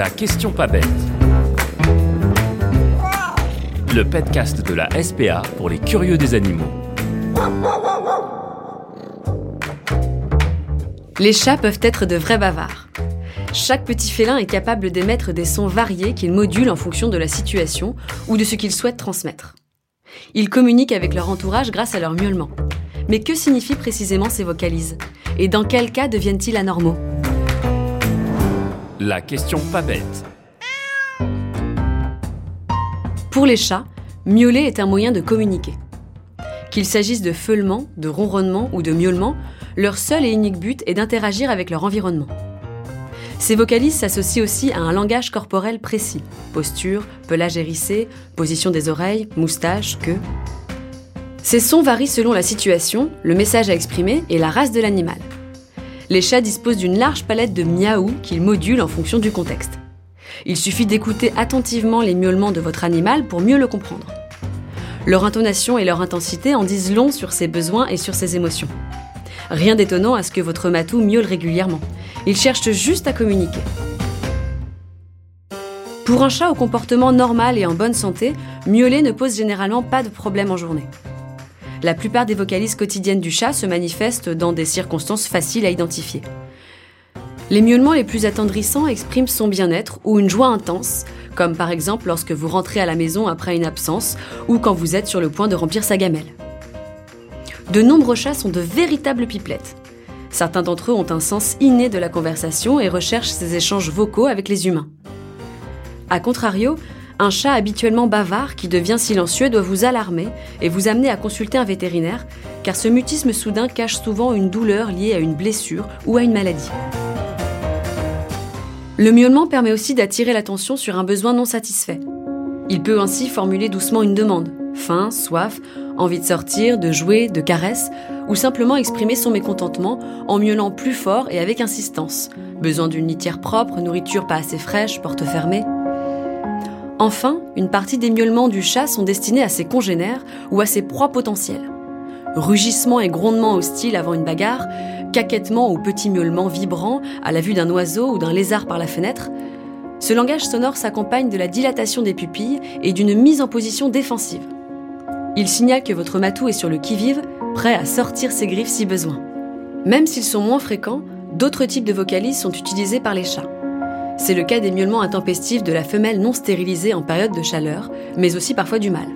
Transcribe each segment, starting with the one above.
La question pas bête. Le podcast de la SPA pour les curieux des animaux. Les chats peuvent être de vrais bavards. Chaque petit félin est capable d'émettre des sons variés qu'il module en fonction de la situation ou de ce qu'il souhaite transmettre. Ils communiquent avec leur entourage grâce à leur miaulement. Mais que signifient précisément ces vocalises? Et dans quel cas deviennent-ils anormaux? La question pas bête. Pour les chats, miauler est un moyen de communiquer. Qu'il s'agisse de feulement, de ronronnement ou de miaulement, leur seul et unique but est d'interagir avec leur environnement. Ces vocalises s'associent aussi à un langage corporel précis. Posture, pelage hérissé, position des oreilles, moustache, queue. Ces sons varient selon la situation, le message à exprimer et la race de l'animal. Les chats disposent d'une large palette de miaou qu'ils modulent en fonction du contexte. Il suffit d'écouter attentivement les miaulements de votre animal pour mieux le comprendre. Leur intonation et leur intensité en disent long sur ses besoins et sur ses émotions. Rien d'étonnant à ce que votre matou miaule régulièrement. Il cherche juste à communiquer. Pour un chat au comportement normal et en bonne santé, miauler ne pose généralement pas de problème en journée. La plupart des vocalises quotidiennes du chat se manifestent dans des circonstances faciles à identifier. Les miaulements les plus attendrissants expriment son bien-être ou une joie intense, comme par exemple lorsque vous rentrez à la maison après une absence ou quand vous êtes sur le point de remplir sa gamelle. De nombreux chats sont de véritables pipelettes. Certains d'entre eux ont un sens inné de la conversation et recherchent ces échanges vocaux avec les humains. A contrario, un chat habituellement bavard qui devient silencieux doit vous alarmer et vous amener à consulter un vétérinaire, car ce mutisme soudain cache souvent une douleur liée à une blessure ou à une maladie. Le miaulement permet aussi d'attirer l'attention sur un besoin non satisfait. Il peut ainsi formuler doucement une demande, faim, soif, envie de sortir, de jouer, de caresses, ou simplement exprimer son mécontentement en miaulant plus fort et avec insistance. Besoin d'une litière propre, nourriture pas assez fraîche, porte fermée. Enfin, une partie des miaulements du chat sont destinés à ses congénères ou à ses proies potentielles. Rugissements et grondements hostiles avant une bagarre, caquettements ou petits miaulements vibrants à la vue d'un oiseau ou d'un lézard par la fenêtre, ce langage sonore s'accompagne de la dilatation des pupilles et d'une mise en position défensive. Il signale que votre matou est sur le qui-vive, prêt à sortir ses griffes si besoin. Même s'ils sont moins fréquents, d'autres types de vocalises sont utilisés par les chats. C'est le cas des miaulements intempestifs de la femelle non stérilisée en période de chaleur, mais aussi parfois du mâle.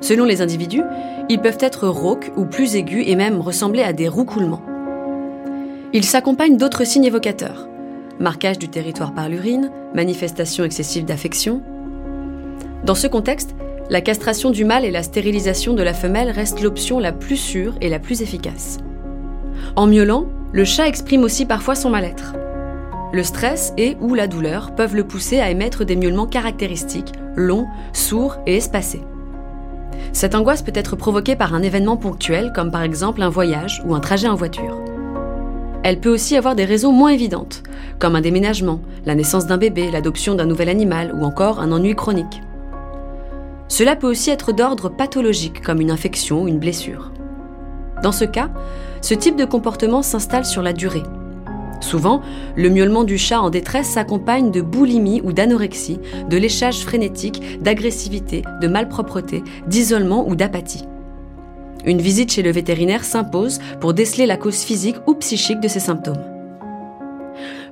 Selon les individus, ils peuvent être rauques ou plus aigus et même ressembler à des roucoulements. Ils s'accompagnent d'autres signes évocateurs. Marquage du territoire par l'urine, manifestation excessive d'affection. Dans ce contexte, la castration du mâle et la stérilisation de la femelle restent l'option la plus sûre et la plus efficace. En miaulant, le chat exprime aussi parfois son mal-être. Le stress et ou la douleur peuvent le pousser à émettre des miaulements caractéristiques, longs, sourds et espacés. Cette angoisse peut être provoquée par un événement ponctuel comme par exemple un voyage ou un trajet en voiture. Elle peut aussi avoir des raisons moins évidentes, comme un déménagement, la naissance d'un bébé, l'adoption d'un nouvel animal ou encore un ennui chronique. Cela peut aussi être d'ordre pathologique, comme une infection ou une blessure. Dans ce cas, ce type de comportement s'installe sur la durée. Souvent, le miaulement du chat en détresse s'accompagne de boulimie ou d'anorexie, de léchage frénétique, d'agressivité, de malpropreté, d'isolement ou d'apathie. Une visite chez le vétérinaire s'impose pour déceler la cause physique ou psychique de ces symptômes.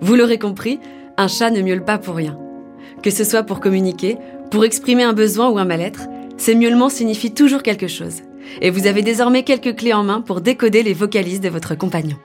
Vous l'aurez compris, un chat ne miaule pas pour rien. Que ce soit pour communiquer, pour exprimer un besoin ou un mal-être, ces miaulements signifient toujours quelque chose. Et vous avez désormais quelques clés en main pour décoder les vocalises de votre compagnon.